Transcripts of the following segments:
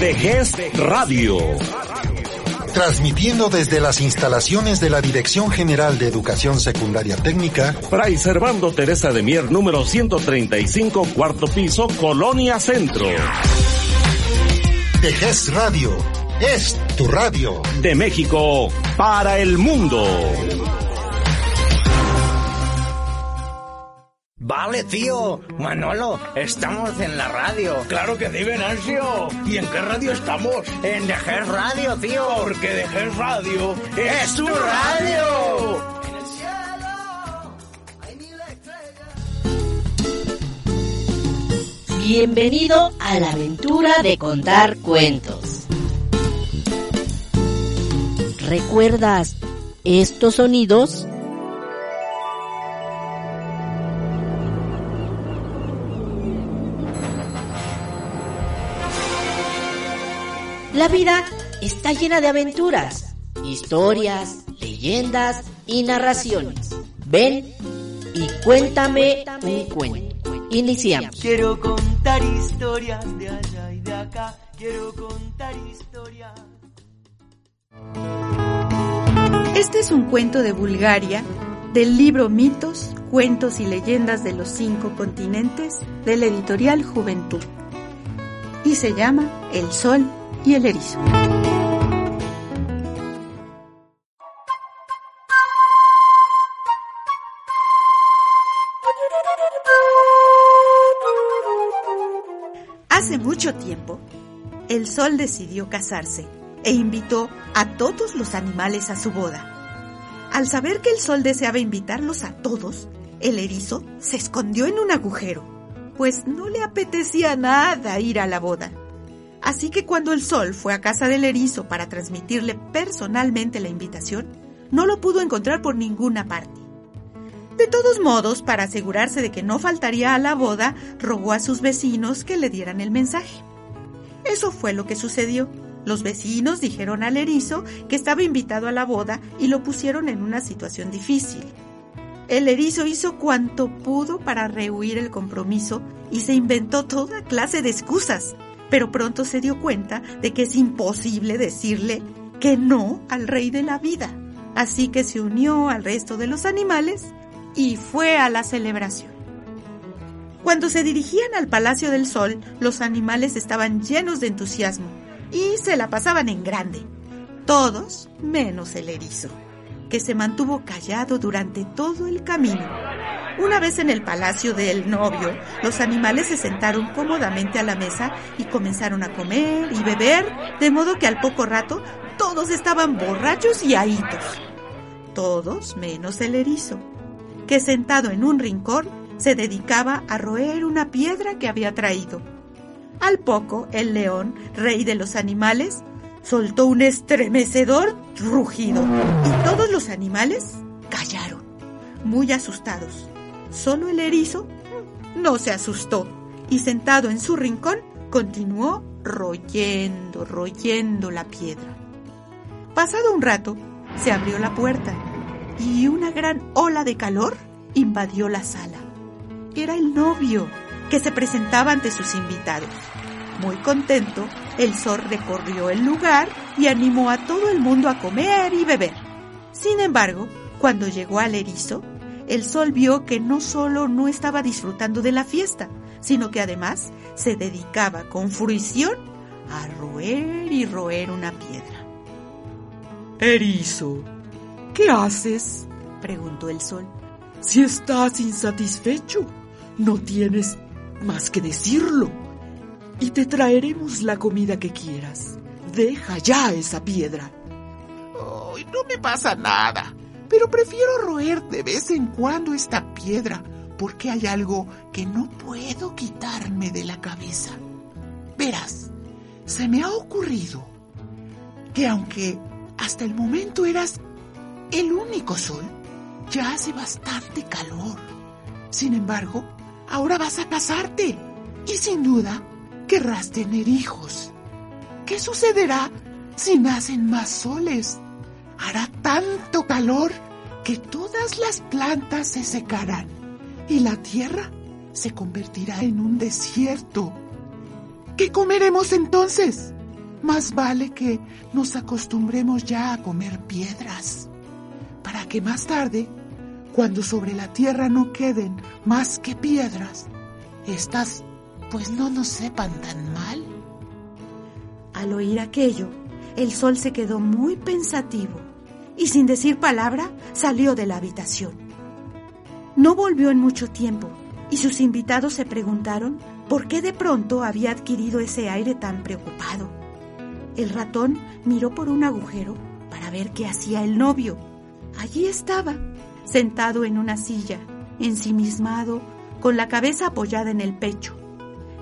Vejez Radio. Transmitiendo desde las instalaciones de la Dirección General de Educación Secundaria Técnica, Fray Servando Teresa de Mier, número 135, cuarto piso, Colonia Centro. Vejez Radio. Es tu radio. De México para el mundo. Vale, tío. Manolo, estamos en la radio. Claro que sí, Venancio. ¿Y en qué radio estamos? En Dejer Radio, tío. Porque Dejer Radio es, es tu radio. En el cielo hay mil estrellas. Bienvenido a la aventura de contar cuentos. ¿Recuerdas estos sonidos? La vida está llena de aventuras, historias, leyendas y narraciones. Ven y cuéntame un cuento. Iniciamos. Quiero contar historias de allá y de acá. Quiero contar historias. Este es un cuento de Bulgaria del libro Mitos, Cuentos y Leyendas de los Cinco Continentes de la editorial Juventud. Y se llama El Sol y el Erizo. Hace mucho tiempo, el sol decidió casarse e invitó a todos los animales a su boda. Al saber que el sol deseaba invitarlos a todos, el erizo se escondió en un agujero, pues no le apetecía nada ir a la boda. Así que cuando el sol fue a casa del erizo para transmitirle personalmente la invitación, no lo pudo encontrar por ninguna parte. De todos modos, para asegurarse de que no faltaría a la boda, rogó a sus vecinos que le dieran el mensaje. Eso fue lo que sucedió. Los vecinos dijeron al erizo que estaba invitado a la boda y lo pusieron en una situación difícil. El erizo hizo cuanto pudo para rehuir el compromiso y se inventó toda clase de excusas, pero pronto se dio cuenta de que es imposible decirle que no al rey de la vida. Así que se unió al resto de los animales y fue a la celebración. Cuando se dirigían al Palacio del Sol, los animales estaban llenos de entusiasmo y se la pasaban en grande. Todos menos el erizo, que se mantuvo callado durante todo el camino. Una vez en el palacio del novio, los animales se sentaron cómodamente a la mesa y comenzaron a comer y beber, de modo que al poco rato todos estaban borrachos y ahitos. Todos menos el erizo, que sentado en un rincón se dedicaba a roer una piedra que había traído. Al poco, el león, rey de los animales, soltó un estremecedor rugido y todos los animales callaron, muy asustados. Solo el erizo no se asustó y sentado en su rincón continuó royendo, royendo la piedra. Pasado un rato, se abrió la puerta y una gran ola de calor invadió la sala. Era el novio que se presentaba ante sus invitados. Muy contento, el sol recorrió el lugar y animó a todo el mundo a comer y beber. Sin embargo, cuando llegó al erizo, el sol vio que no solo no estaba disfrutando de la fiesta, sino que además se dedicaba con fruición a roer y roer una piedra. Erizo, ¿qué haces? preguntó el sol. Si estás insatisfecho, no tienes más que decirlo. Y te traeremos la comida que quieras. Deja ya esa piedra. Ay, no me pasa nada, pero prefiero roer de vez en cuando esta piedra porque hay algo que no puedo quitarme de la cabeza. Verás, se me ha ocurrido que aunque hasta el momento eras el único sol, ya hace bastante calor. Sin embargo, ahora vas a casarte y sin duda querrás tener hijos. ¿Qué sucederá si nacen más soles? Hará tanto calor que todas las plantas se secarán y la tierra se convertirá en un desierto. ¿Qué comeremos entonces? Más vale que nos acostumbremos ya a comer piedras, para que más tarde, cuando sobre la tierra no queden más que piedras, estas pues no nos sepan tan mal. Al oír aquello, el sol se quedó muy pensativo y sin decir palabra salió de la habitación. No volvió en mucho tiempo y sus invitados se preguntaron por qué de pronto había adquirido ese aire tan preocupado. El ratón miró por un agujero para ver qué hacía el novio. Allí estaba, sentado en una silla, ensimismado, con la cabeza apoyada en el pecho.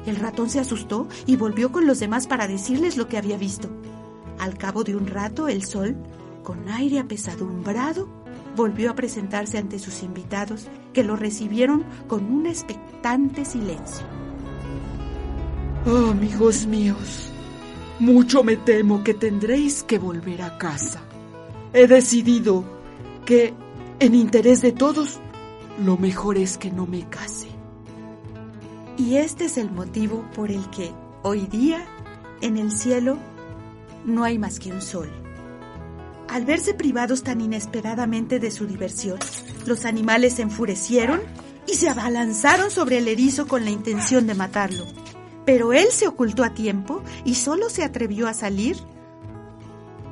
El ratón se asustó y volvió con los demás para decirles lo que había visto. Al cabo de un rato, el sol, con aire apesadumbrado, volvió a presentarse ante sus invitados, que lo recibieron con un expectante silencio. Oh, amigos míos, mucho me temo que tendréis que volver a casa. He decidido que, en interés de todos, lo mejor es que no me case. Y este es el motivo por el que hoy día en el cielo no hay más que un sol. Al verse privados tan inesperadamente de su diversión, los animales se enfurecieron y se abalanzaron sobre el erizo con la intención de matarlo. Pero él se ocultó a tiempo y solo se atrevió a salir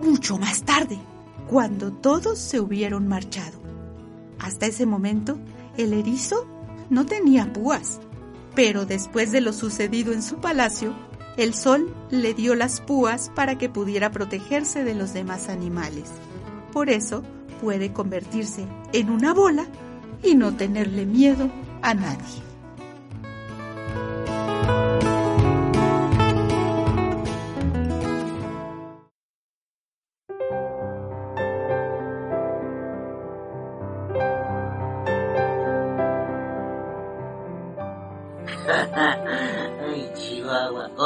mucho más tarde, cuando todos se hubieron marchado. Hasta ese momento, el erizo no tenía púas, pero después de lo sucedido en su palacio, el sol le dio las púas para que pudiera protegerse de los demás animales. Por eso puede convertirse en una bola y no tenerle miedo a nadie.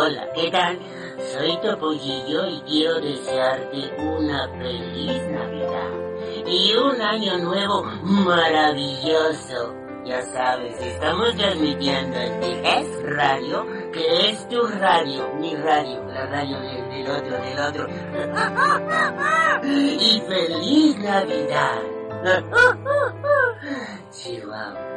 Hola, ¿qué tal? Soy Topollillo y quiero desearte una feliz Navidad y un año nuevo maravilloso. Ya sabes, estamos transmitiendo en TGS Radio, que es tu radio, mi radio, la radio del, del otro, del otro. y feliz Navidad. Chihuahua.